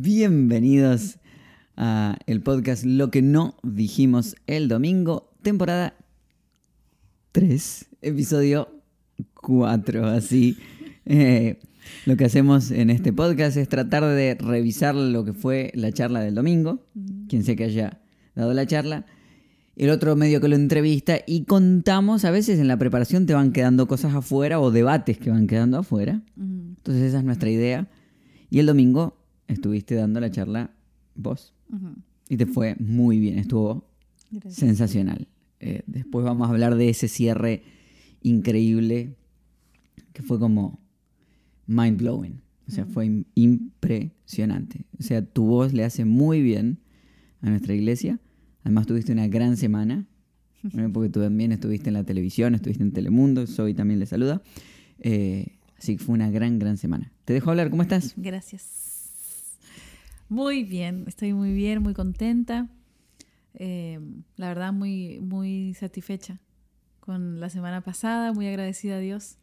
Bienvenidos a el podcast Lo que no dijimos el domingo, temporada 3, episodio 4, así. Eh, lo que hacemos en este podcast es tratar de revisar lo que fue la charla del domingo, quien sea que haya dado la charla, el otro medio que lo entrevista y contamos, a veces en la preparación te van quedando cosas afuera o debates que van quedando afuera. Entonces esa es nuestra idea. Y el domingo estuviste dando la charla vos. Y te fue muy bien, estuvo sensacional. Eh, después vamos a hablar de ese cierre increíble que fue como mind blowing. O sea, fue impresionante. O sea, tu voz le hace muy bien a nuestra iglesia. Además, tuviste una gran semana, porque tú también estuviste en la televisión, estuviste en Telemundo, Soy también le saluda. Eh, así que fue una gran, gran semana. Te dejo hablar, ¿cómo estás? Gracias. Muy bien, estoy muy bien, muy contenta. Eh, la verdad, muy, muy satisfecha con la semana pasada, muy agradecida a Dios.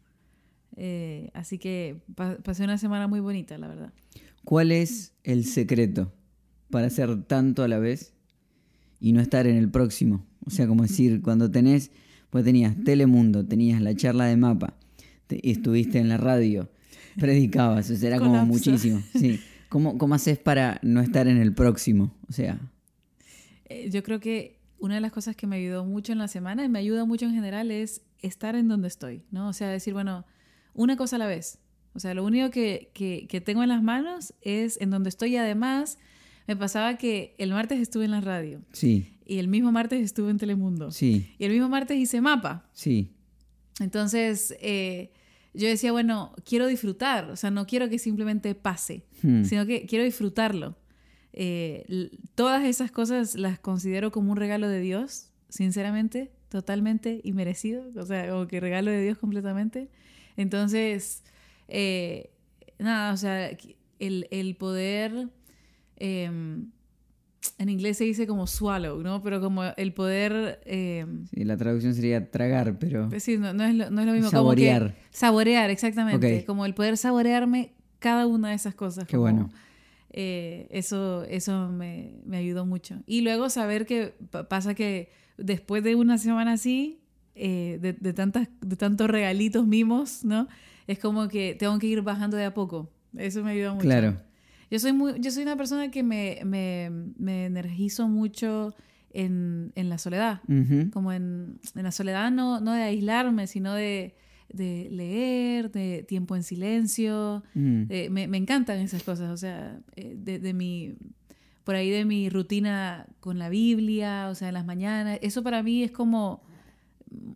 Eh, así que pasé una semana muy bonita, la verdad. ¿Cuál es el secreto para hacer tanto a la vez y no estar en el próximo? O sea, como decir, cuando tenés, pues tenías Telemundo, tenías la charla de mapa, estuviste en la radio, predicabas, eso era como muchísimo. Sí. ¿Cómo, ¿Cómo haces para no estar en el próximo? O sea. Eh, yo creo que una de las cosas que me ayudó mucho en la semana y me ayuda mucho en general es estar en donde estoy, ¿no? O sea, decir, bueno, una cosa a la vez. O sea, lo único que, que, tengo en las manos es en donde estoy y además me pasaba que el martes estuve en la radio. Sí. Y el mismo martes estuve en Telemundo. Sí. Y el mismo martes hice mapa. Sí. Entonces, eh, yo decía, bueno, quiero disfrutar. O sea, no quiero que simplemente pase, hmm. sino que quiero disfrutarlo. Eh, todas esas cosas las considero como un regalo de Dios, sinceramente, totalmente y merecido. O sea, como que regalo de Dios completamente. Entonces, eh, nada, o sea, el, poder, em, en inglés se dice como swallow, ¿no? Pero como el poder... Em, sí, la traducción sería tragar, pero... Pues sí, no, es, lo, mismo. Saborear. Como saborear, exactamente. Como el poder saborearme cada una de esas cosas. Qué bueno. Eh, eso eso me, me, ayudó mucho. Y luego saber que pasa que después de una semana así, eh, de, de, tantas, de tantos regalitos, mimos, ¿no? Es como que tengo que ir bajando de a poco. Eso me ayuda mucho. Claro. Yo soy, muy, yo soy una persona que me, me, me energizo mucho en, en la soledad. Como en, en, la soledad no, no de aislarme, sino de, de leer, de tiempo en silencio. Mm. me, me, encantan esas cosas. O sea, eh, de, de mi por ahí de mi rutina con la Biblia, o sea, en las mañanas. Eso para mí es como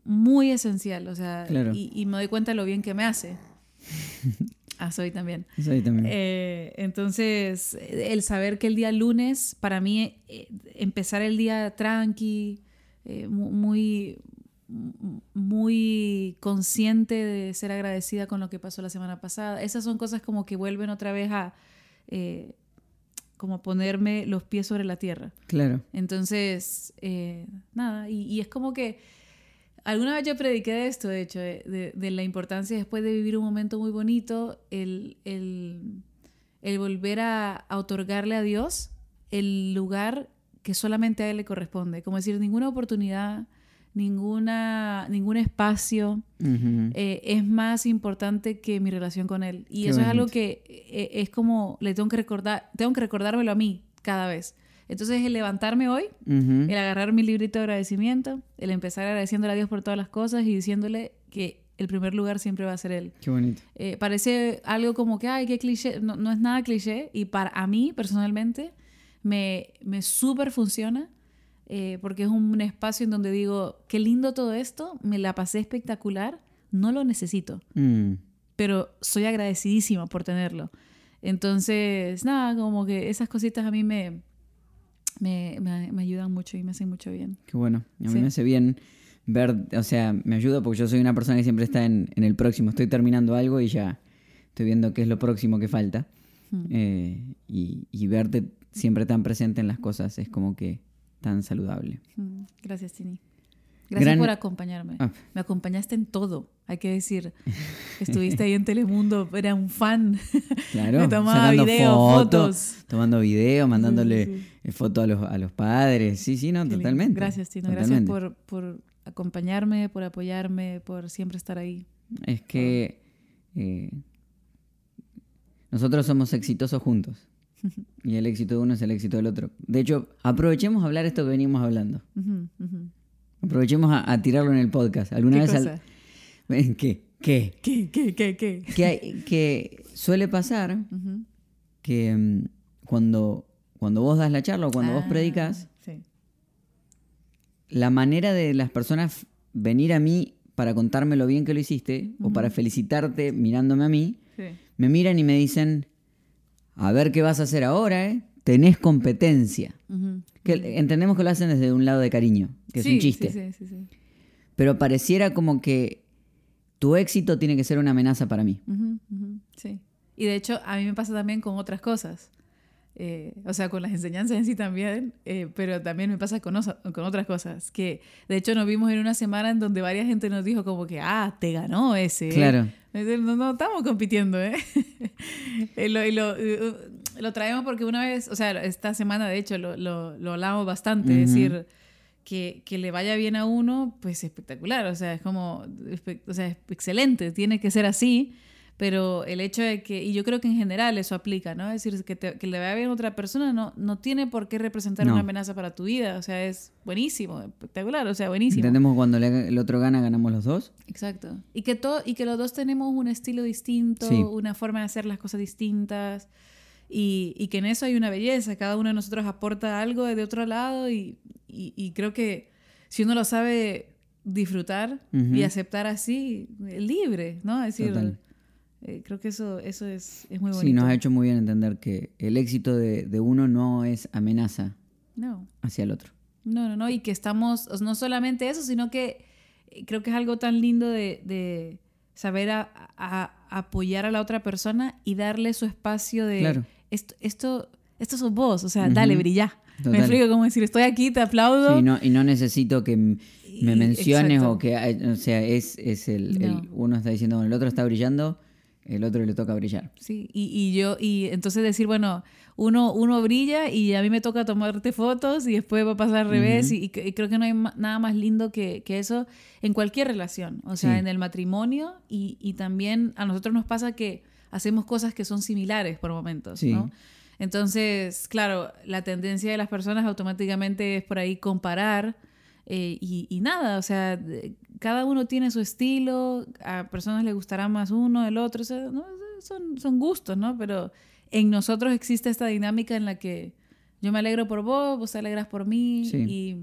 muy esencial, o sea, y, me doy cuenta de lo bien que me hace. Ah, soy también. Soy también. Eh, entonces, el saber que el día lunes, para mí, eh, empezar el día tranqui, eh, muy, muy consciente de ser agradecida con lo que pasó la semana pasada, esas son cosas como que vuelven otra vez a como ponerme los pies sobre la tierra. Claro. Entonces, nada, y, es como que Alguna vez yo prediqué de esto, de hecho, de, la importancia después de vivir un momento muy bonito, el, volver a, otorgarle a Dios el lugar que solamente a Él le corresponde. Como decir, ninguna oportunidad, ninguna, ningún espacio eh, es más importante que mi relación con Él. Y eso es algo que eh, es como, le tengo que recordar, tengo que recordármelo a mí cada vez. Entonces, el levantarme hoy, el agarrar mi librito de agradecimiento, el empezar agradeciéndole a Dios por todas las cosas y diciéndole que el primer lugar siempre va a ser Él. Qué bonito. Eh, parece algo como que, ay, qué cliché. No, no es nada cliché. Y para a mí, personalmente, me, me súper funciona. Eh, porque es un espacio en donde digo, qué lindo todo esto, me la pasé espectacular, no lo necesito, mm. pero soy agradecidísima por tenerlo. Entonces, nada, como que esas cositas a mí me, me, me, ayudan mucho y me hacen mucho bien. Qué bueno. A mí me hace bien ver, o sea, me ayuda porque yo soy una persona que siempre está en, en, el próximo. Estoy terminando algo y ya estoy viendo qué es lo próximo que falta. Hmm. Eh, y, y, verte siempre tan presente en las cosas es como que tan saludable. Hmm. Gracias, Tini. Gracias por acompañarme. Ah. Me acompañaste en todo, hay que decir. Estuviste ahí en Telemundo, era un fan. Claro, Me tomaba video, fotos, Tomando video, mandándole fotos a los, a los padres. Sí, sí, no, totalmente. Gracias, Tino. Gracias por, por acompañarme, por apoyarme, por siempre estar ahí. Es que eh, nosotros somos exitosos juntos. y el éxito de uno es el éxito del otro. De hecho, aprovechemos a hablar esto que venimos hablando. Aprovechemos a, tirarlo en el podcast. ¿Alguna vez cosa? ¿Qué? ¿Qué? ¿Qué? ¿Qué? ¿Qué? ¿Qué? Que, que suele pasar que mm, cuando, cuando vos das la charla o cuando vos ah, predicas, la manera de las personas venir a mí para contarme lo bien que lo hiciste o para felicitarte mirándome a mí, me miran y me dicen, a ver qué vas a hacer ahora, ¿eh? Tenés competencia. que entendemos que lo hacen desde un lado de cariño, que es un chiste. Pero pareciera como que tu éxito tiene que ser una amenaza para mí. Sí. Y de hecho, a mí me pasa también con otras cosas. Eh, o sea, con las enseñanzas en sí también, eh, pero también me pasa con, con, otras cosas, que de hecho nos vimos en una semana en donde varias gente nos dijo como que, ah, te ganó ese. Claro. No, no estamos compitiendo, ¿eh? y, lo, lo, lo, traemos porque una vez, o sea, esta semana de hecho lo, lo hablamos bastante, es decir, que, que, le vaya bien a uno, pues espectacular, o sea, es como, o sea, es excelente, tiene que ser así pero el hecho de que, y yo creo que en general eso aplica, ¿no? Es decir, que, que le vaya bien a otra persona no, no tiene por qué representar una amenaza para tu vida, o sea, es buenísimo, espectacular, o sea, buenísimo. Entendemos cuando el otro gana, ganamos los dos. Exacto. Y que, todo, y que los dos tenemos un estilo distinto, una forma de hacer las cosas distintas. Y, y, que en eso hay una belleza, cada uno de nosotros aporta algo de otro lado y, y, creo que si uno lo sabe disfrutar y aceptar así, libre, ¿no? Es decir, eh, creo que eso, eso es, es, muy bonito. Sí, nos ha hecho muy bien entender que el éxito de, de uno no es amenaza no. hacia el otro. No, no, no, y que estamos, no solamente eso, sino que eh, creo que es algo tan lindo de, de saber a, apoyar a la otra persona y darle su espacio de claro. esto, esto, esto sos vos, o sea, dale, brilla. Me explico cómo decir, estoy aquí, te aplaudo. Sí, no, y no necesito que me menciones o que, o sea, es, es el, el, uno está diciendo, bueno, el otro está brillando el otro le toca brillar. Sí, y, y, yo, y entonces decir, bueno, uno, uno brilla y a mí me toca tomarte fotos y después va a pasar al revés y, creo que no hay nada más lindo que, que eso en cualquier relación, o sea, en el matrimonio y, y, también a nosotros nos pasa que hacemos cosas que son similares por momentos, ¿no? Entonces, claro, la tendencia de las personas automáticamente es por ahí comparar eh, y, y, nada, o sea, cada uno tiene su estilo, a personas les gustará más uno, el otro, son, son gustos, ¿no? Pero en nosotros existe esta dinámica en la que yo me alegro por vos, vos te alegras por mí y,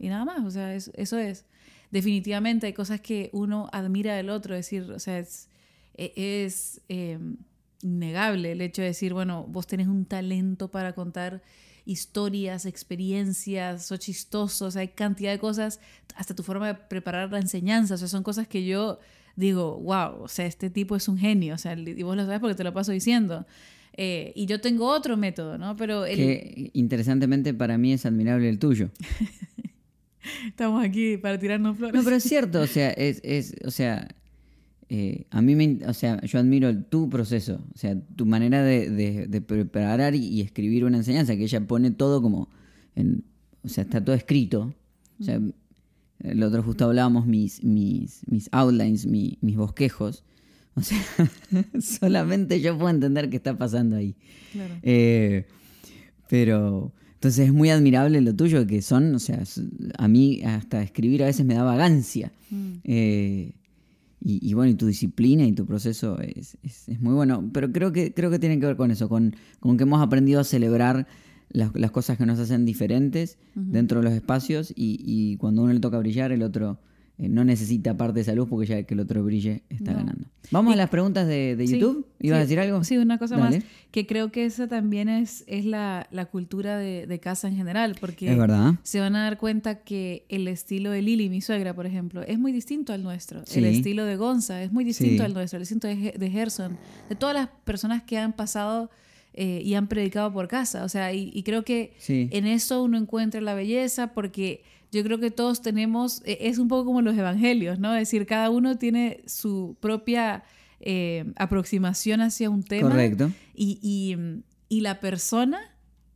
y, nada más, o sea, eso es. Definitivamente hay cosas que uno admira del otro, es decir, o sea, es, e, es eh, innegable el hecho de decir, bueno, vos tenés un talento para contar historias, experiencias, son chistosos, hay cantidad de cosas, hasta tu forma de preparar la enseñanza, o sea, son cosas que yo digo, wow, o sea, este tipo es un genio, o sea, y vos lo sabes porque te lo paso diciendo. Eh, y yo tengo otro método, ¿no? Pero Que interesantemente para mí es admirable el tuyo. Estamos aquí para tirarnos flores. No, pero es cierto, o sea, es, es o sea, eh, a mí me, o sea, yo admiro tu proceso, o sea, tu manera de, preparar y, escribir una enseñanza, que ella pone todo como, en, o sea, está todo escrito. O sea, el otro justo hablábamos mis, mis, mis outlines, mis bosquejos. O sea, solamente yo puedo entender qué está pasando ahí. Eh, pero, entonces es muy admirable lo tuyo, que son, o sea, a mí hasta escribir a veces me da vagancia. Mm. Eh, y, bueno, y tu disciplina y tu proceso es, es, muy bueno. Pero creo que, creo que tiene que ver con eso, con, con que hemos aprendido a celebrar las, las cosas que nos hacen diferentes dentro de los espacios y, y, cuando uno le toca brillar, el otro no necesita parte de esa luz porque ya que el otro brille está ganando. Vamos a las preguntas de, de YouTube. ¿Ibas a decir algo? Sí, una cosa más. Que creo que esa también es, es la, la cultura de, de, casa en general. Porque es verdad. se van a dar cuenta que el estilo de Lili, mi suegra, por ejemplo, es muy distinto al nuestro. El estilo de Gonza es muy distinto al nuestro. El estilo de, de Gerson. De todas las personas que han pasado eh, y han predicado por casa. O sea, y, creo que en eso uno encuentra la belleza porque yo creo que todos tenemos, e, es un poco como los evangelios, ¿no? Es decir, cada uno tiene su propia eh, aproximación hacia un tema. Correcto. Y, y, la persona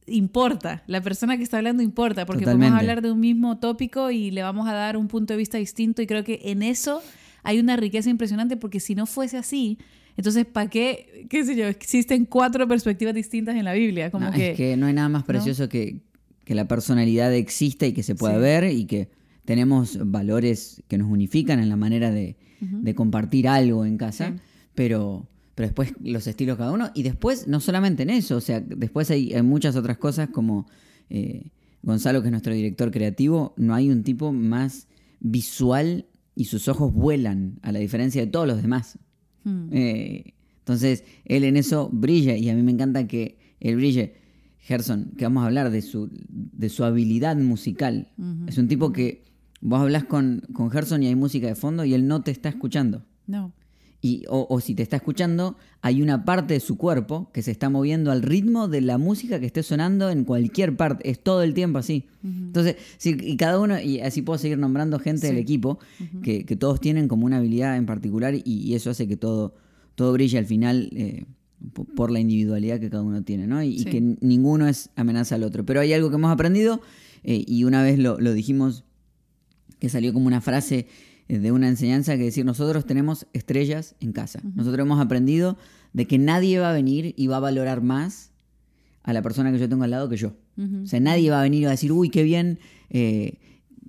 importa, la persona que está hablando importa, porque vamos a hablar de un mismo tópico y le vamos a dar un punto de vista distinto y creo que en eso hay una riqueza impresionante porque si no fuese así, entonces, ¿para qué, qué sé yo, existen cuatro perspectivas distintas en la Biblia? Como que, es que no hay nada más precioso que, que, la personalidad exista y que se pueda ver y que tenemos valores que nos unifican en la manera de, de compartir algo en casa, pero, pero después los estilos cada uno. Y después, no solamente en eso, o sea, después hay, muchas otras cosas como eh, Gonzalo, que es nuestro director creativo, no hay un tipo más visual y sus ojos vuelan, a la diferencia de todos los demás. Hmm. Eh, entonces, él en eso brilla y a mí me encanta que él brille. Gerson, que vamos a hablar de su, de su habilidad musical. Es un tipo que vos hablas con, con Gerson y hay música de fondo y él no te está escuchando. No. Y, o, si te está escuchando, hay una parte de su cuerpo que se está moviendo al ritmo de la música que esté sonando en cualquier parte. Es todo el tiempo así. Entonces, y cada uno, y así puedo seguir nombrando gente del equipo, que, todos tienen como una habilidad en particular y, eso hace que todo, todo brille al final eh, por la individualidad que cada uno tiene, ¿no? Y, que ninguno es amenaza al otro. Pero hay algo que hemos aprendido eh, y una vez lo, lo dijimos, que salió como una frase eh, de una enseñanza que decir, nosotros tenemos estrellas en casa. Nosotros hemos aprendido de que nadie va a venir y va a valorar más a la persona que yo tengo al lado que yo. O sea, nadie va a venir a decir, uy, qué bien eh,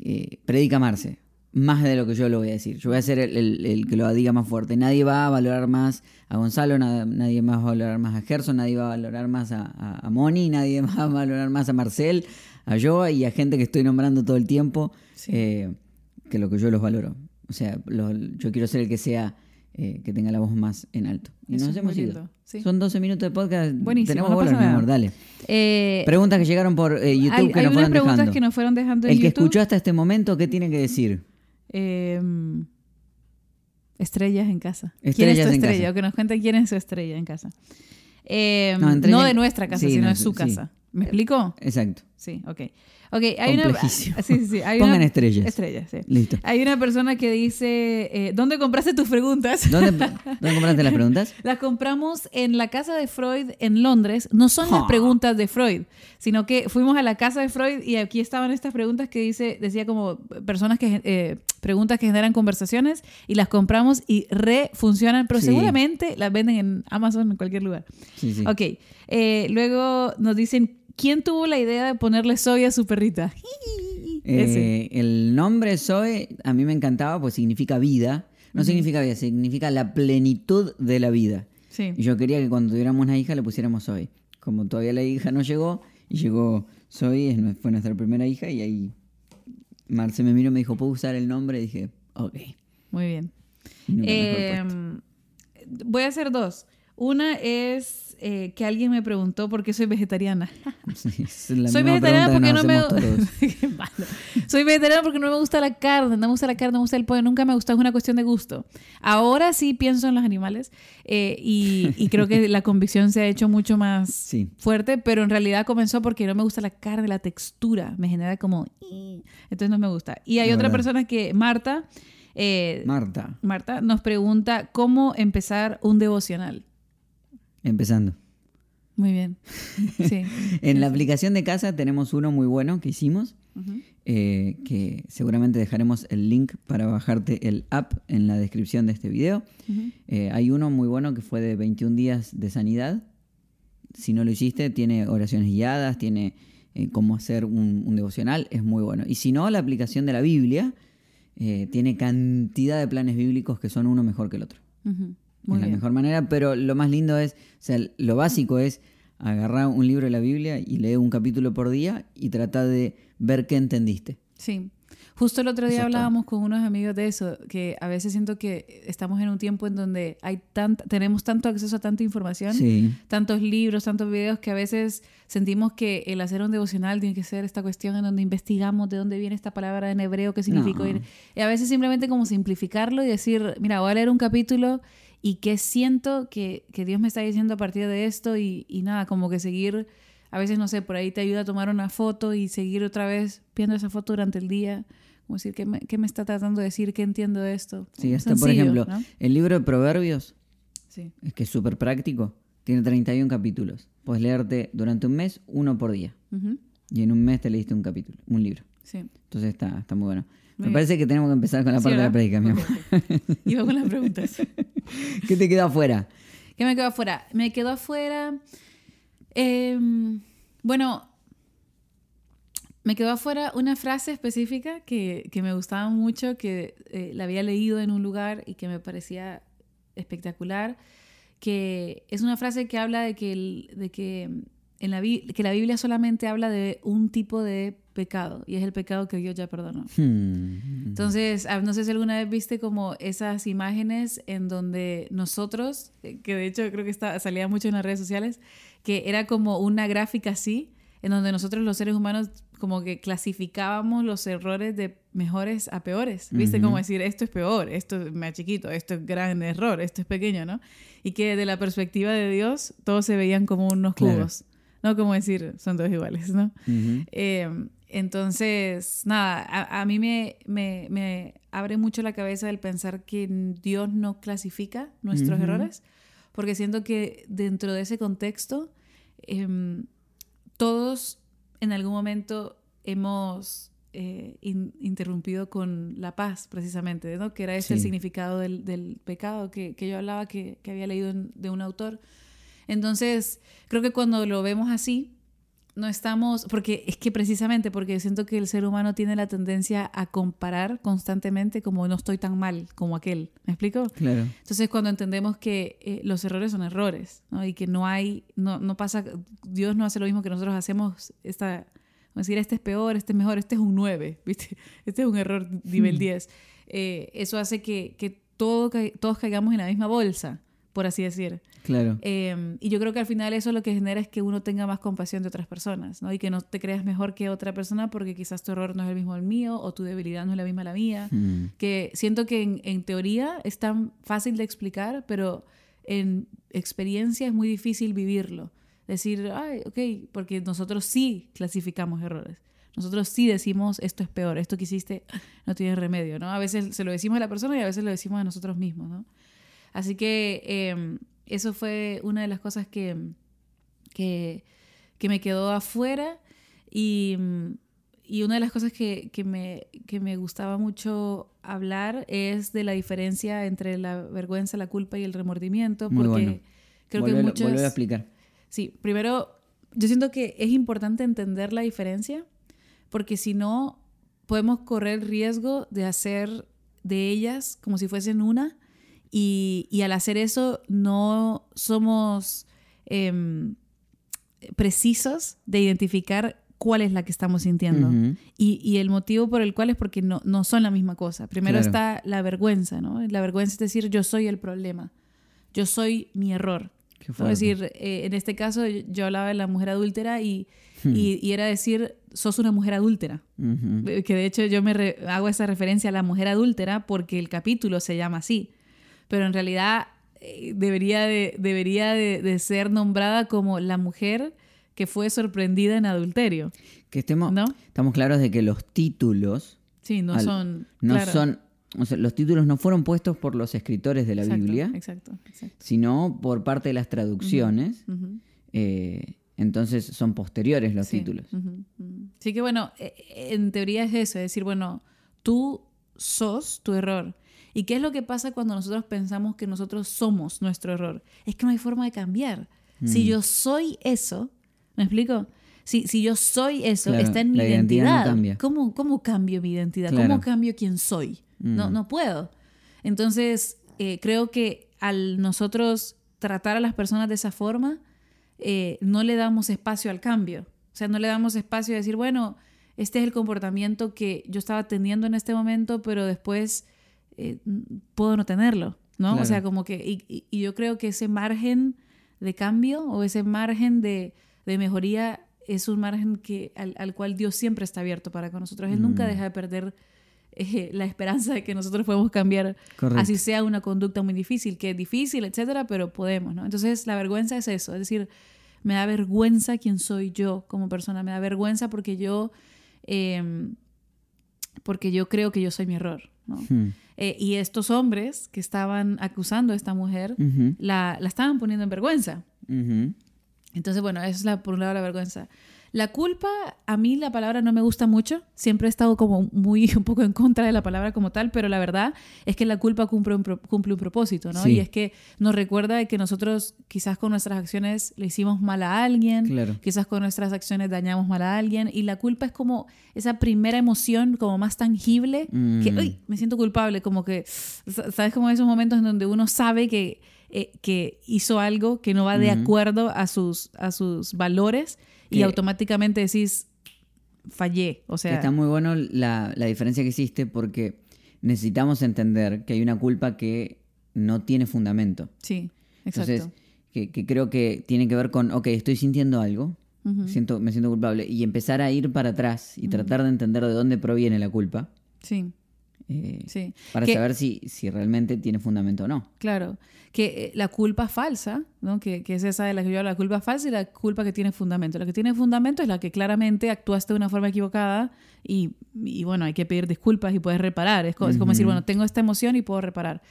eh, predica Marce. Más de lo que yo lo voy a decir. Yo voy a ser el, que lo diga más fuerte. Nadie va a valorar más a Gonzalo, nadie más va a valorar más a Gerson, nadie va a valorar más a, Moni, nadie va a valorar más a Marcel, a yo y a gente que estoy nombrando todo el tiempo, que lo que yo los valoro. O sea, yo quiero ser el que sea eh, que tenga la voz más en alto. Y nos hemos ido. Son 12 minutos de podcast. Buenísimo. Tenemos bolas, mi amor, dale. Eh, preguntas que llegaron por eh, YouTube que nos fueron preguntas que nos fueron dejando en El que escuchó hasta este momento, ¿qué tiene que decir? Em, estrellas en casa. ¿Quién es tu estrella? O que nos cuente quién es su estrella en casa. Em, no, de nuestra casa, sino de su casa. ¿Me explico? Exacto. Sí, ok. Ok, hay una. Sí, sí, sí. Hay Pongan estrellas. Estrellas, sí. Listo. Hay una persona que dice: eh, ¿Dónde compraste tus preguntas? ¿Dónde, compraste las preguntas? las compramos en la casa de Freud en Londres. No son las preguntas de Freud, sino que fuimos a la casa de Freud y aquí estaban estas preguntas que dice, decía como personas que. Eh, preguntas que generan conversaciones y las compramos y re funcionan, pero seguramente las venden en Amazon en cualquier lugar. Sí, sí. Ok. Eh, luego nos dicen ¿Quién tuvo la idea de ponerle Zoe a su perrita? Eh, el nombre Zoe a mí me encantaba, pues significa vida. No significa vida, significa la plenitud de la vida. Y yo quería que cuando tuviéramos una hija le pusiéramos Zoe. Como todavía la hija no llegó, y llegó Zoe, fue nuestra primera hija, y ahí Marce me miró y me dijo, ¿puedo usar el nombre? Y dije, ok. Muy bien. Em, voy a hacer dos. Una es eh, que alguien me preguntó por qué soy vegetariana. soy vegetariana porque no me Soy vegetariana porque no me gusta la carne, no me gusta la carne, no me gusta el pollo, nunca me gusta, es una cuestión de gusto. Ahora sí pienso en los animales eh, y, creo que la convicción se ha hecho mucho más fuerte, pero en realidad comenzó porque no me gusta la carne, la textura, me genera como... Entonces no me gusta. Y hay otra persona que, Marta, eh, Marta. Marta nos pregunta cómo empezar un devocional. Empezando. Muy bien. Sí. en la aplicación de casa tenemos uno muy bueno que hicimos, eh, que seguramente dejaremos el link para bajarte el app en la descripción de este video. Eh, hay uno muy bueno que fue de 21 días de sanidad. Si no lo hiciste, tiene oraciones guiadas, tiene eh, cómo hacer un, devocional, es muy bueno. Y si no, la aplicación de la Biblia tiene cantidad de planes bíblicos que son uno mejor que el otro. Muy la mejor manera, pero lo más lindo es, o sea, lo básico es agarrar un libro de la Biblia y leer un capítulo por día y tratar de ver qué entendiste. Sí. Justo el otro día hablábamos con unos amigos de eso, que a veces siento que estamos en un tiempo en donde hay tanta, tenemos tanto acceso a tanta información, tantos libros, tantos videos, que a veces sentimos que el hacer un devocional tiene que ser esta cuestión en donde investigamos de dónde viene esta palabra en hebreo, qué significa. Y a veces simplemente como simplificarlo y decir, mira, voy a leer un capítulo y qué siento que, que, Dios me está diciendo a partir de esto y, y, nada, como que seguir, a veces no sé, por ahí te ayuda a tomar una foto y seguir otra vez viendo esa foto durante el día. Como decir, ¿qué me, qué me está tratando de decir? ¿Qué entiendo de esto? Sí, hasta por ejemplo, el libro de Proverbios, sí. es que es súper práctico, tiene 31 capítulos. Puedes leerte durante un mes uno por día. Y en un mes te leíste un capítulo, un libro. Sí. Entonces está, está muy bueno. Me parece que tenemos que empezar con la parte de la predica, mi amor. Iba con las preguntas. ¿Qué te quedó afuera? ¿Qué me quedó afuera? Me quedó afuera. Em, bueno, me quedó afuera una frase específica que, que me gustaba mucho, que eh, la había leído en un lugar y que me parecía espectacular, que es una frase que habla de que, de que, en la, que la Biblia solamente habla de un tipo de pecado y es el pecado que Dios ya perdonó. Hmm. Entonces, ah, no sé si alguna vez viste como esas imágenes en donde nosotros, eh, que de hecho creo que está, salía mucho en las redes sociales, que era como una gráfica así, en donde nosotros los seres humanos como que clasificábamos los errores de mejores a peores, ¿viste? Como decir, esto es peor, esto es más chiquito, esto es gran error, esto es pequeño, ¿no? Y que de la perspectiva de Dios todos se veían como unos cubos, ¿no? Como decir, son todos iguales, ¿no? Entonces, nada, a, mí me, me, abre mucho la cabeza el pensar que Dios no clasifica nuestros errores, porque siento que dentro de ese contexto, em, todos en algún momento hemos eh, interrumpido con la paz, precisamente, ¿no? que era ese el significado del, pecado que, yo hablaba, que, había leído de un autor. Entonces, creo que cuando lo vemos así, no estamos, porque es que precisamente porque siento que el ser humano tiene la tendencia a comparar constantemente como no estoy tan mal como aquel, ¿me explico? Claro. Entonces cuando entendemos que eh, los errores son errores, ¿no? Y que no hay, no, no pasa, Dios no hace lo mismo que nosotros hacemos, esta, decir, este es peor, este es mejor, este es un 9, ¿viste? Este es un error nivel 10. Hmm. Eh, eso hace que, que todo, todos caigamos en la misma bolsa por así decir. Claro. Em, y yo creo que al final eso lo que genera es que uno tenga más compasión de otras personas, ¿no? Y que no te creas mejor que otra persona porque quizás tu error no es el mismo el mío o tu debilidad no es la misma la mía. Hmm. Que siento que en, en, teoría es tan fácil de explicar, pero en experiencia es muy difícil vivirlo. Decir, ay, ok, porque nosotros sí clasificamos errores. Nosotros sí decimos, esto es peor, esto que hiciste no tiene remedio, ¿no? A veces se lo decimos a la persona y a veces lo decimos a nosotros mismos, ¿no? Así que em, eso fue una de las cosas que, que, me quedó afuera y, y, una de las cosas que, que, me, que me gustaba mucho hablar es de la diferencia entre la vergüenza, la culpa y el remordimiento, porque creo que muchos... a explicar. Sí, primero, yo siento que es importante entender la diferencia, porque si no, podemos correr el riesgo de hacer de ellas como si fuesen una y, al hacer eso no somos em, precisos de identificar cuál es la que estamos sintiendo. y, el motivo por el cual es porque no, no son la misma cosa. Primero está la vergüenza, ¿no? La vergüenza es decir, yo soy el problema, yo soy mi error. Es decir, eh, en este caso yo hablaba de la mujer adúltera y, hmm. y, era decir, sos una mujer adúltera. Que de hecho yo me hago esa referencia a la mujer adúltera porque el capítulo se llama así pero en realidad eh, debería, de, debería de, ser nombrada como la mujer que fue sorprendida en adulterio. Que estemos, ¿no? estamos claros de que los títulos... Sí, no son... No son... O sea, los títulos no fueron puestos por los escritores de la Biblia, exacto, sino por parte de las traducciones. Eh, entonces son posteriores los títulos. Así que bueno, eh, en teoría es eso, es decir, bueno, tú sos tu error. ¿Y qué es lo que pasa cuando nosotros pensamos que nosotros somos nuestro error? Es que no hay forma de cambiar. Si mm. yo soy eso, ¿me explico? Si, si yo soy eso, está en mi identidad. ¿Cómo, ¿Cómo, cambio mi identidad? ¿Cómo cambio quién soy? No, mm. no puedo. Entonces, eh, creo que al nosotros tratar a las personas de esa forma, eh, no le damos espacio al cambio. O sea, no le damos espacio a decir, bueno, este es el comportamiento que yo estaba teniendo en este momento, pero después eh, puedo no tenerlo, ¿no? O sea, como que, y, yo creo que ese margen de cambio o ese margen de, mejoría es un margen que, al, cual Dios siempre está abierto para con nosotros. Él nunca mm. deja de perder eh, la esperanza de que nosotros podemos cambiar, así sea una conducta muy difícil, que es difícil, etcétera, pero podemos, ¿no? Entonces, la vergüenza es eso, es decir, me da vergüenza quién soy yo como persona, me da vergüenza porque yo, em, porque yo creo que yo soy mi error, ¿no? Hmm. Eh, y estos hombres que estaban acusando a esta mujer, la, la, estaban poniendo en vergüenza. Entonces, bueno, eso es la, por un lado la vergüenza. La culpa, a mí la palabra no me gusta mucho. Siempre he estado como muy un poco en contra de la palabra como tal, pero la verdad es que la culpa cumple un, cumple un propósito, ¿no? Y es que nos recuerda que nosotros quizás con nuestras acciones le hicimos mal a alguien, quizás con nuestras acciones dañamos mal a alguien, y la culpa es como esa primera emoción como más tangible, que, uy, mm. me siento culpable, como que, ¿sabes? Como esos momentos en donde uno sabe que, eh, que hizo algo que no va de acuerdo a sus, a sus valores y automáticamente decís, fallé. O sea, está muy bueno la, diferencia que hiciste porque necesitamos entender que hay una culpa que no tiene fundamento. Sí, exacto. Entonces, que, creo que tiene que ver con, ok, estoy sintiendo algo, siento, me siento culpable, y empezar a ir para atrás y tratar de entender de dónde proviene la culpa. Sí. Eh, sí. Para saber si, si realmente tiene fundamento o no. Claro. Que eh, la culpa falsa, ¿no? Que, que, es esa de la que yo hablo, la culpa falsa y la culpa que tiene fundamento. La que tiene fundamento es la que claramente actuaste de una forma equivocada y, y bueno, hay que pedir disculpas y puedes reparar. Es, como, decir, bueno, tengo esta emoción y puedo reparar.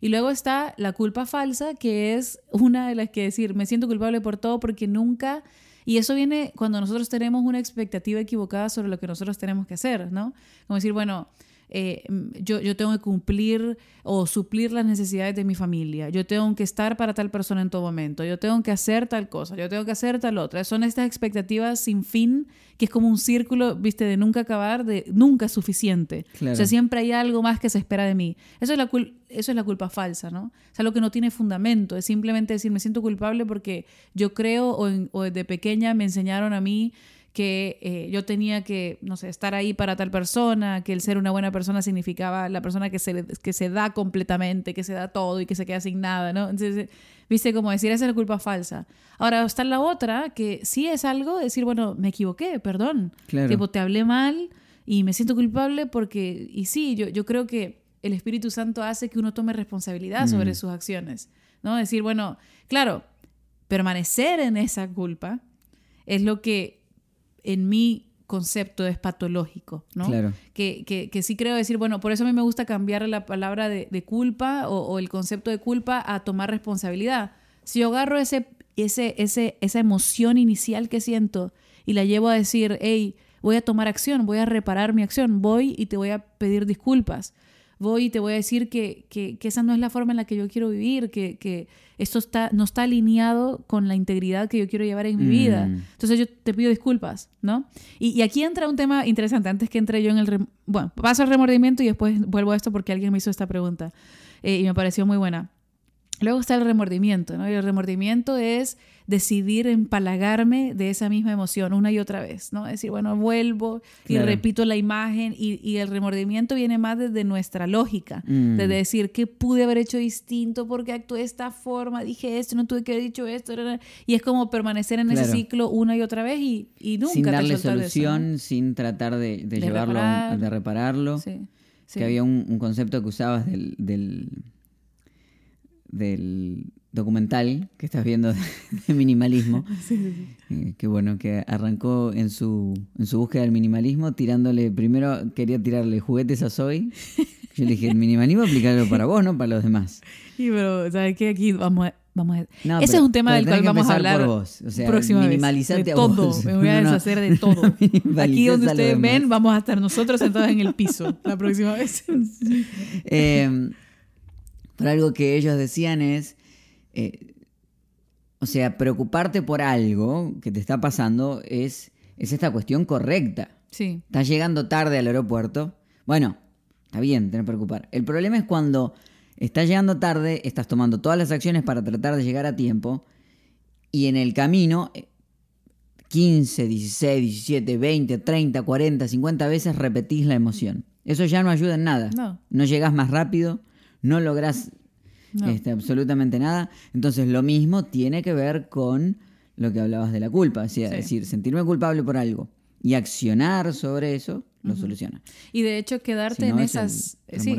Y luego está la culpa falsa, que es una de las que decir, me siento culpable por todo porque nunca... Y eso viene cuando nosotros tenemos una expectativa equivocada sobre lo que nosotros tenemos que hacer, ¿no? Como decir, bueno, eh, yo, yo tengo que cumplir o suplir las necesidades de mi familia, yo tengo que estar para tal persona en todo momento, yo tengo que hacer tal cosa, yo tengo que hacer tal otra. Son estas expectativas sin fin, que es como un círculo, viste, de nunca acabar, de nunca suficiente. O sea, siempre hay algo más que se espera de mí. Eso es la, eso es la culpa falsa, ¿no? Es algo que no tiene fundamento, es simplemente decir, me siento culpable porque yo creo o, o desde pequeña me enseñaron a mí que eh, yo tenía que, no sé, estar ahí para tal persona, que el ser una buena persona significaba la persona que se, que se da completamente, que se da todo y que se queda sin nada, ¿no? Entonces, viste, como decir, esa es la culpa falsa. Ahora está la otra, que sí es algo, decir, bueno, me equivoqué, perdón. Claro. Tipo, te hablé mal y me siento culpable porque, y sí, yo, yo creo que el Espíritu Santo hace que uno tome responsabilidad sobre mm. sus acciones, ¿no? Decir, bueno, claro, permanecer en esa culpa es lo que en mi concepto es patológico, ¿no? Claro. Que, que, que, sí creo decir, bueno, por eso a mí me gusta cambiar la palabra de, de culpa o, el concepto de culpa a tomar responsabilidad. Si yo agarro ese, ese, ese, esa emoción inicial que siento y la llevo a decir, hey, voy a tomar acción, voy a reparar mi acción, voy y te voy a pedir disculpas voy y te voy a decir que, que, que, esa no es la forma en la que yo quiero vivir, que, que, esto está, no está alineado con la integridad que yo quiero llevar en mi vida. Mm. Entonces yo te pido disculpas, ¿no? Y, y, aquí entra un tema interesante, antes que entre yo en el... Bueno, paso al remordimiento y después vuelvo a esto porque alguien me hizo esta pregunta eh, y me pareció muy buena. Luego está el remordimiento, ¿no? Y el remordimiento es decidir empalagarme de esa misma emoción una y otra vez, ¿no? Es decir, bueno, vuelvo y repito la imagen y, el remordimiento viene más desde nuestra lógica, mm. de decir que pude haber hecho distinto porque actué de esta forma, dije esto, no tuve que haber dicho esto, y es como permanecer en ese ciclo una y otra vez y, y nunca sin darle solución, sin tratar de, llevarlo, de repararlo. Sí, Que había un, concepto que usabas del del documental que estás viendo de, minimalismo. Eh, que bueno, que arrancó en su, en su búsqueda del minimalismo tirándole, primero quería tirarle juguetes a Zoe. Yo le dije, el minimalismo aplicarlo para vos, no para los demás. Sí, pero ¿sabes qué? Aquí vamos a... Vamos a... Ese es un tema del cual vamos a hablar por vos. O sea, minimalizarte a todo. Me voy a deshacer de todo. Aquí donde ustedes ven, vamos a estar nosotros sentados en el piso la próxima vez. eh, pero algo que ellos decían es, eh, o sea, preocuparte por algo que te está pasando es, es esta cuestión correcta. Sí. Estás llegando tarde al aeropuerto. Bueno, está bien, tener que preocupar. El problema es cuando estás llegando tarde, estás tomando todas las acciones para tratar de llegar a tiempo y en el camino 15, 16, 17, 20, 30, 40, 50 veces repetís la emoción. Eso ya no ayuda en nada. No. No llegas más rápido, no logras este, absolutamente nada. Entonces lo mismo tiene que ver con lo que hablabas de la culpa, es decir, sentirme culpable por algo y accionar sobre eso lo soluciona. Y de hecho quedarte en esas... sí,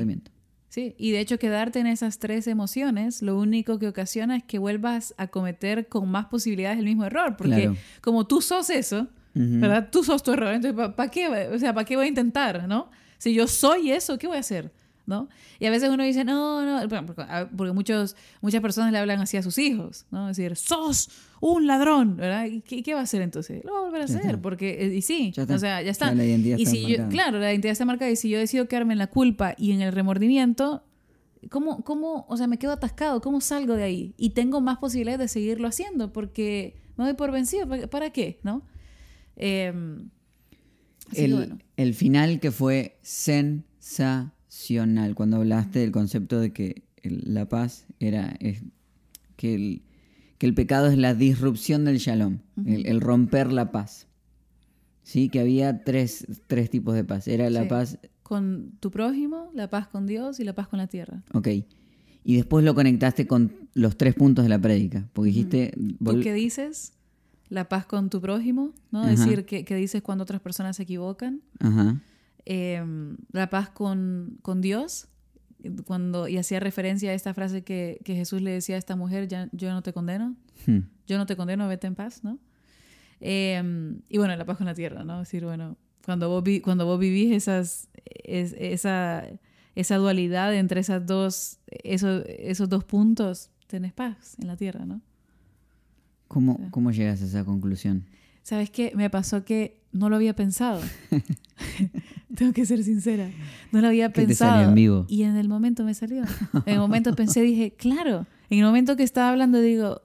sí, y de hecho quedarte en esas tres emociones lo único que ocasiona es que vuelvas a cometer con más posibilidades el mismo error, porque como tú sos eso, ¿verdad? Tú sos tu error, entonces ¿para qué? O sea, ¿para qué voy a intentar, no? Si yo soy eso, ¿qué voy a hacer? ¿No? Y a veces uno dice, no, no, porque muchos, muchas personas le hablan así a sus hijos, ¿no? Es decir, sos un ladrón, ¿verdad? ¿Y qué, va a hacer entonces? Lo va a volver a hacer, porque, eh, y sí, o sea, ya está. y si yo, claro, la identidad está marcada, y si yo decido quedarme en la culpa y en el remordimiento, ¿cómo, cómo, o sea, me quedo atascado? ¿Cómo salgo de ahí? Y tengo más posibilidades de seguirlo haciendo, porque me doy por vencido, ¿para qué? ¿No? Em, el, el final que fue sensacional cuando hablaste del concepto de que la paz era que, el, que el pecado es la disrupción del shalom, el, romper la paz. Sí, que había tres, tipos de paz. Era la paz... Con tu prójimo, la paz con Dios y la paz con la tierra. Ok. Y después lo conectaste con los tres puntos de la prédica, porque dijiste... ¿Tú qué dices? La paz con tu prójimo, ¿no? Decir, que, que dices cuando otras personas se equivocan? Ajá. Em, la paz con, con, Dios, cuando, y hacía referencia a esta frase que, que Jesús le decía a esta mujer, ya, yo no te condeno, hmm. yo no te condeno, vete en paz, ¿no? Em, y bueno, la paz con la tierra, ¿no? Es decir, bueno, cuando vos, cuando vos vivís esas, esa, esa dualidad entre esas dos, esos, esos dos puntos, tenés paz en la tierra, ¿no? ¿Cómo, ¿Cómo llegas a esa conclusión? ¿Sabes qué? Me pasó que no lo había pensado. Tengo que ser sincera. No lo había pensado. en vivo? Y en el momento me salió. En el momento pensé, dije, claro. En el momento que estaba hablando, digo,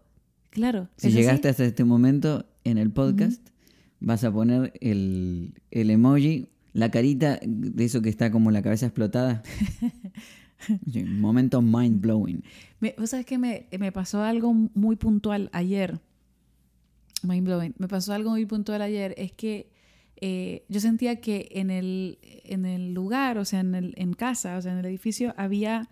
claro. Si llegaste hasta este momento en el podcast, vas a poner el, emoji, la carita de eso que está como la cabeza explotada. momento mind blowing. Vos sabés que me, me pasó algo muy puntual ayer. Mind blowing. Me pasó algo muy puntual ayer. Es que eh, yo sentía que en el, en el lugar, o sea, en, el, en casa, o sea, en el edificio, había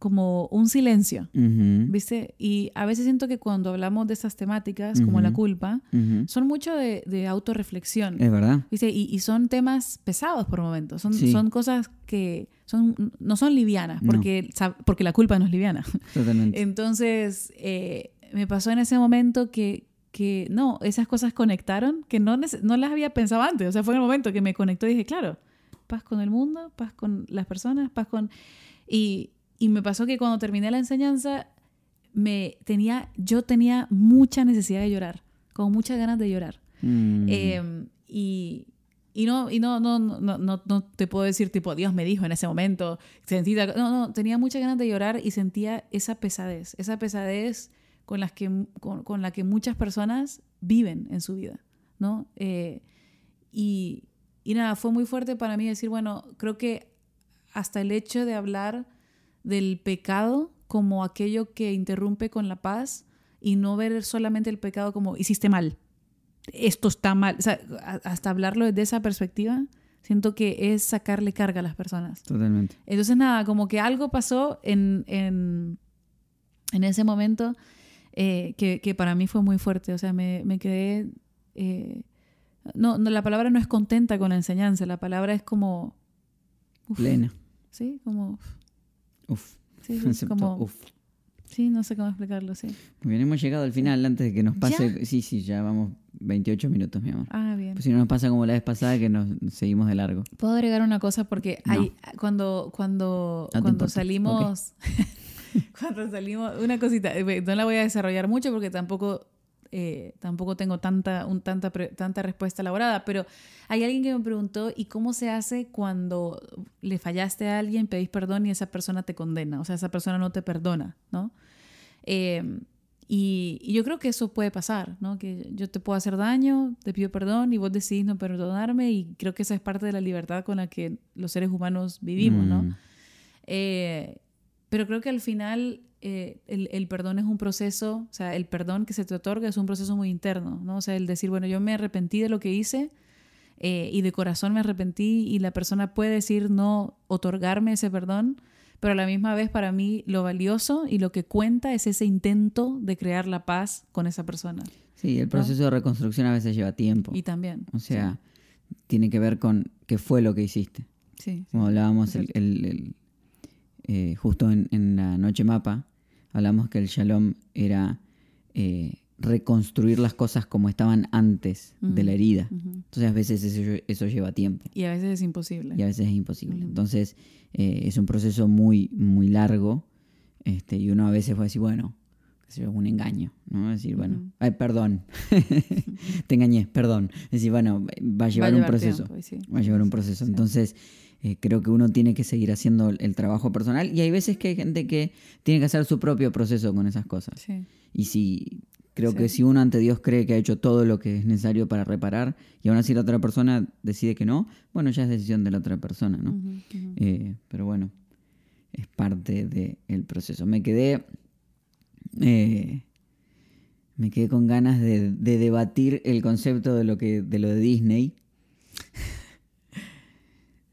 como un silencio, ¿viste? Y a veces siento que cuando hablamos de estas temáticas, como la culpa, son mucho de, de, autorreflexión. Es verdad. ¿viste? Y, y, son temas pesados por momentos, son, son cosas que son, no son livianas, porque, porque la culpa no es liviana. Totalmente. Entonces, eh, me pasó en ese momento que, que no, esas cosas conectaron, que no, no las había pensado antes. O sea, fue en el momento que me conectó y dije, claro, paz con el mundo, paz con las personas, paz con... Y, y me pasó que cuando terminé la enseñanza, me tenía, yo tenía mucha necesidad de llorar, con muchas ganas de llorar. Mm. Em, y, y, no, y no, no, no, no, no, te puedo decir tipo, Dios me dijo en ese momento, sentí, no, no, tenía muchas ganas de llorar y sentía esa pesadez, esa pesadez con, las que, con, la que muchas personas viven en su vida, ¿no? Eh, y, y nada, fue muy fuerte para mí decir, bueno, creo que hasta el hecho de hablar del pecado como aquello que interrumpe con la paz y no ver solamente el pecado como hiciste mal, esto está mal, o sea, hasta hablarlo desde esa perspectiva, siento que es sacarle carga a las personas. Totalmente. Entonces nada, como que algo pasó en, en, en ese momento eh, que, para mí fue muy fuerte. O sea, me, quedé... Eh, no, la palabra no es contenta con la enseñanza, la palabra es como... Plena. Sí, como... Uf. Sí, como... Uf. Sí, no sé cómo explicarlo, sí. Muy bien, hemos llegado al final antes de que nos pase... Sí, sí, ya vamos 28 minutos, mi amor. Ah, bien. Pues si no nos pasa como la vez pasada que nos seguimos de largo. Puedo agregar una cosa porque hay, cuando, cuando, cuando salimos... cuando salimos, una cosita, eh, no la voy a desarrollar mucho porque tampoco, eh, tampoco tengo tanta, un, tanta, tanta respuesta elaborada, pero hay alguien que me preguntó, ¿y cómo se hace cuando le fallaste a alguien, pedís perdón y esa persona te condena? O sea, esa persona no te perdona, ¿no? Em, y, yo creo que eso puede pasar, ¿no? Que yo te puedo hacer daño, te pido perdón y vos decidís no perdonarme y creo que esa es parte de la libertad con la que los seres humanos vivimos, ¿no? Mm. Eh, pero creo que al final eh, el, perdón es un proceso, o sea, el perdón que se te otorga es un proceso muy interno, ¿no? O sea, el decir, bueno, yo me arrepentí de lo que hice eh, y de corazón me arrepentí y la persona puede decir no otorgarme ese perdón, pero a la misma vez para mí lo valioso y lo que cuenta es ese intento de crear la paz con esa persona. Sí, el proceso de reconstrucción a veces lleva tiempo. Y también. O sea, tiene que ver con qué fue lo que hiciste. Sí. Como hablábamos el, el- el, eh, justo en, en la noche mapa, hablamos que el shalom era eh, reconstruir las cosas como estaban antes de la herida. Ujú. Entonces a veces eso, eso lleva tiempo Y a veces es imposible. y a veces es imposible. Entonces eh, es un proceso muy, muy largo este, y uno a veces puede decir, bueno, yo, un engaño, ¿no? Decir, bueno, ay, perdón, te engañé, perdón. decir, bueno, va a llevar un proceso. tiempo, y sí. Va a llevar un proceso. Entonces, eh, creo que uno tiene que seguir haciendo el trabajo personal y hay veces que hay gente que tiene que hacer su propio proceso con esas cosas. Sí. Y si creo Sí. que si uno ante Dios cree que ha hecho todo lo que es necesario para reparar y aún así la otra persona decide que no, bueno, ya es decisión de la otra persona, ¿no? Eh, pero bueno, es parte del proceso. Me quedé. eh, me quedé con ganas de, de debatir el concepto de lo que de lo de Disney.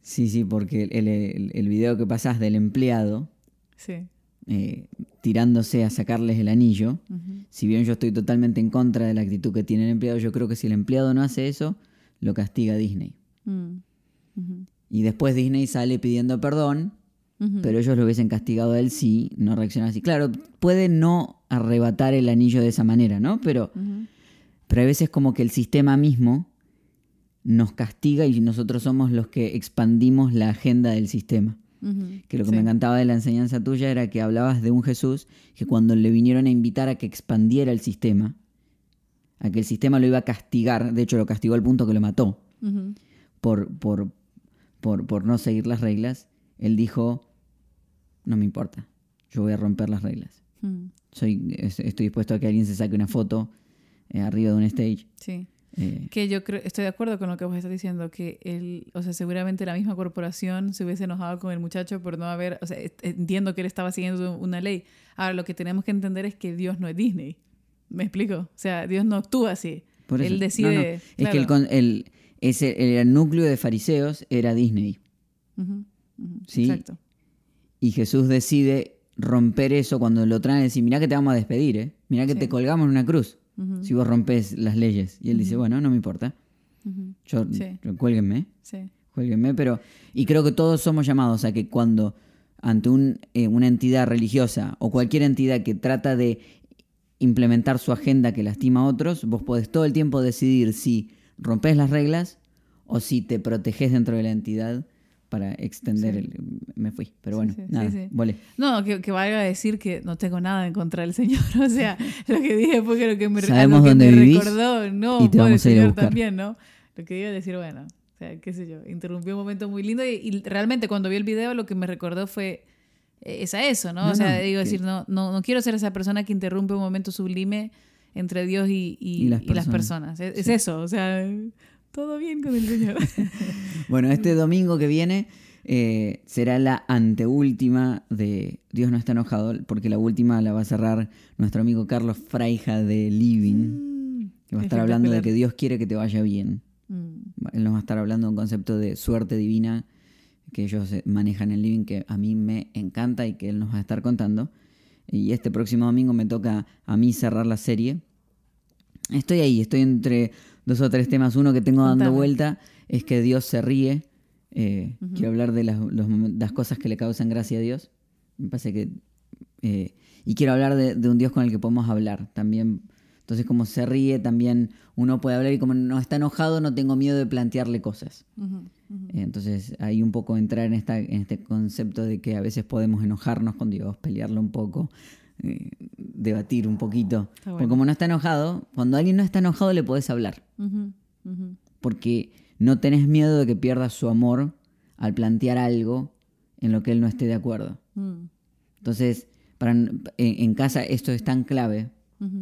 Sí, sí, porque el, el- el video que pasás del empleado Sí. eh, tirándose a sacarles el anillo, si bien yo estoy totalmente en contra de la actitud que tiene el empleado, yo creo que si el empleado no hace eso, lo castiga Disney. Mm. Y después Disney sale pidiendo perdón pero ellos lo hubiesen castigado a él si no reacciona así. Claro, puede no arrebatar el anillo de esa manera, ¿no? Pero, pero hay veces como que el sistema mismo nos castiga y nosotros somos los que expandimos la agenda del sistema. Que lo que Sí. me encantaba de la enseñanza tuya era que hablabas de un Jesús que cuando le vinieron a invitar a que expandiera el sistema, a que el sistema lo iba a castigar, de hecho lo castigó al punto que lo mató, por, por, por, por no seguir las reglas, él dijo, no me importa, yo voy a romper las reglas. Mm. Soy, es- estoy dispuesto a que alguien se saque una foto eh, arriba de un stage. Sí. Eh, Que yo creo, estoy de acuerdo con lo que vos estás diciendo, que él, o sea, seguramente la misma corporación se hubiese enojado con el muchacho por no haber, o sea, entiendo que él estaba siguiendo una ley. Ahora, lo que tenemos que entender es que Dios no es Disney. ¿Me explico? O sea, Dios no actúa así. por eso. Él decide. no, Es claro. que el, con- el, ese, el núcleo de fariseos era Disney. Sí. Exacto. Y Jesús decide romper eso cuando lo traen y decir, mirá que te vamos a despedir, ¿eh? mirá que Sí. te colgamos en una cruz Si vos rompes las leyes. Y él dice, bueno, no me importa, ujú, yo, Sí. yo- cuélguenme. Sí. Cuélguenme, pero. Y creo que todos somos llamados a que cuando ante un, eh, una entidad religiosa o cualquier entidad que trata de implementar su agenda que lastima a otros, vos podés todo el tiempo decidir si rompes las reglas o si te proteges dentro de la entidad para extender Sí. el. Me fui, pero Sí, bueno, sí, sí, nada, sí. vole. No, que, que valga decir que no tengo nada en contra del Señor. O sea, lo que dije fue que lo que me, Sabemos que dónde me vivís recordó, no, y te vamos a ir a buscar. también, ¿no? Lo que iba a decir, bueno, o sea, qué sé yo, interrumpió un momento muy lindo y, y realmente cuando vi el video lo que me recordó fue eh, es a eso, ¿no? No, o sea, no, digo, que- decir, no, no, no quiero ser esa persona que interrumpe un momento sublime entre Dios y, y- Y las y las personas. personas. Es, es eso, o sea, todo bien con el Señor. Bueno, este domingo que viene eh, será la anteúltima de Dios no está enojado, porque la última la va a cerrar nuestro amigo Carlos Fraija de Living, que va a estar hablando de que. Dios quiere que te vaya bien. Mm, Él nos va a estar hablando de un concepto de suerte divina que ellos eh, manejan en Living, que a mí me encanta y que él nos va a estar contando. Y este próximo domingo me toca a mí cerrar la serie. Estoy ahí, estoy entre dos o tres temas. Uno que tengo dando vuelta es que Dios se ríe. Eh, Quiero hablar de las, los momen- las cosas que le causan gracia a Dios. Me parece que... eh, y quiero hablar de, de un Dios con el que podemos hablar también. Entonces, como se ríe, también uno puede hablar y como no está enojado, no tengo miedo de plantearle cosas. Entonces, ahí un poco entrar en, esta, en este concepto de que a veces podemos enojarnos con Dios, pelearlo un poco, eh, debatir un poquito. Porque como no está enojado, cuando alguien no está enojado le podés hablar. Porque no tenés miedo de que pierda su amor al plantear algo en lo que él no esté de acuerdo. Mm, Entonces, para, en, en casa esto es tan clave,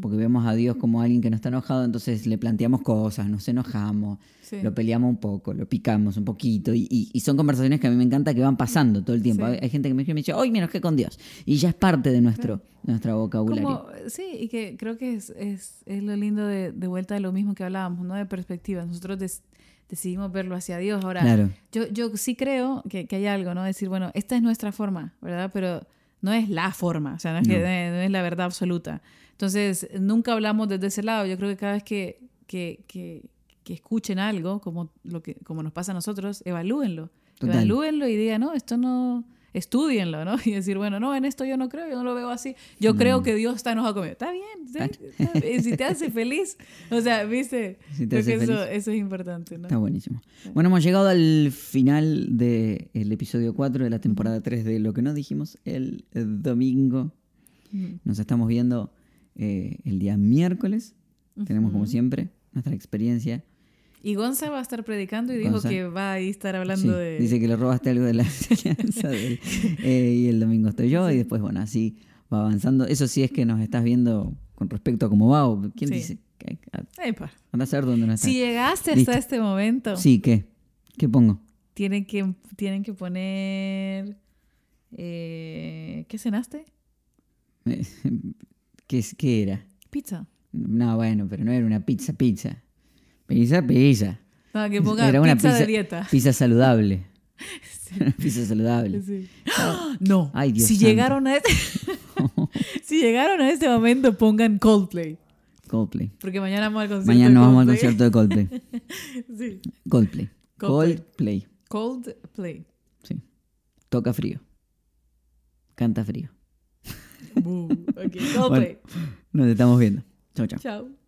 porque vemos a Dios como alguien que no está enojado, entonces le planteamos cosas, nos enojamos, Sí. lo peleamos un poco, lo picamos un poquito, y, y- y son conversaciones que a mí me encanta que van pasando todo el tiempo. Sí. Hay, hay gente que me dice, me dice, hoy me enojé con Dios, y ya es parte de nuestro, de nuestro vocabulario. Como, sí, y que creo que es, es, es lo lindo de, de vuelta de lo mismo que hablábamos, ¿no? De perspectiva. Nosotros des- decidimos verlo hacia Dios. Ahora, Claro, yo, yo sí creo que, que hay algo, ¿no? Decir, bueno, esta es nuestra forma, ¿verdad? Pero no es la forma, o sea, no es, que- No. es la verdad absoluta. Entonces, nunca hablamos desde ese lado. Yo creo que cada vez que, que, que, que escuchen algo, como, lo que, como nos pasa a nosotros, evalúenlo. Evalúenlo y digan, no, esto no, estudienlo, ¿no? Y decir, bueno, no, en esto yo no creo, yo no lo veo así. Yo mm. creo que Dios está enojado conmigo. Está bien, ¿sí? si te hace feliz. O sea, ¿viste? eso, eso, es importante, ¿no? Está buenísimo. Bueno, hemos llegado al final del episodio 4 de la temporada 3 de Lo que no dijimos el domingo. Nos estamos viendo eh, el día miércoles. Tenemos, como siempre, nuestra experiencia y Gonza va a estar predicando y dijo que va a estar hablando de... Dice que le robaste algo de la enseñanza eh, y el domingo estoy yo y después, bueno, así va avanzando. Eso sí es que nos estás viendo con respecto a cómo va. ¿Quién dice? Anda a saber dónde no estás. Si llegaste hasta este momento... Sí, ¿qué? ¿Qué pongo? Tienen que, tienen que poner... Eh, ¿Qué cenaste? ¿Qué, ¿Qué era? Pizza. No, bueno, pero no era una pizza, pizza. Pizza, pizza. No, que ponga Era una pizza, de dieta. Pizza saludable. pizza saludable. No. Ay, Dios si llegaron a este, si llegaron a este momento, pongan Coldplay. Coldplay. Porque mañana vamos al concierto. Mañana vamos al concierto de Coldplay. sí. Coldplay. Coldplay. Coldplay. Sí. Toca frío. Canta frío. okay. Coldplay. nos estamos viendo. Chao, chao. Chao.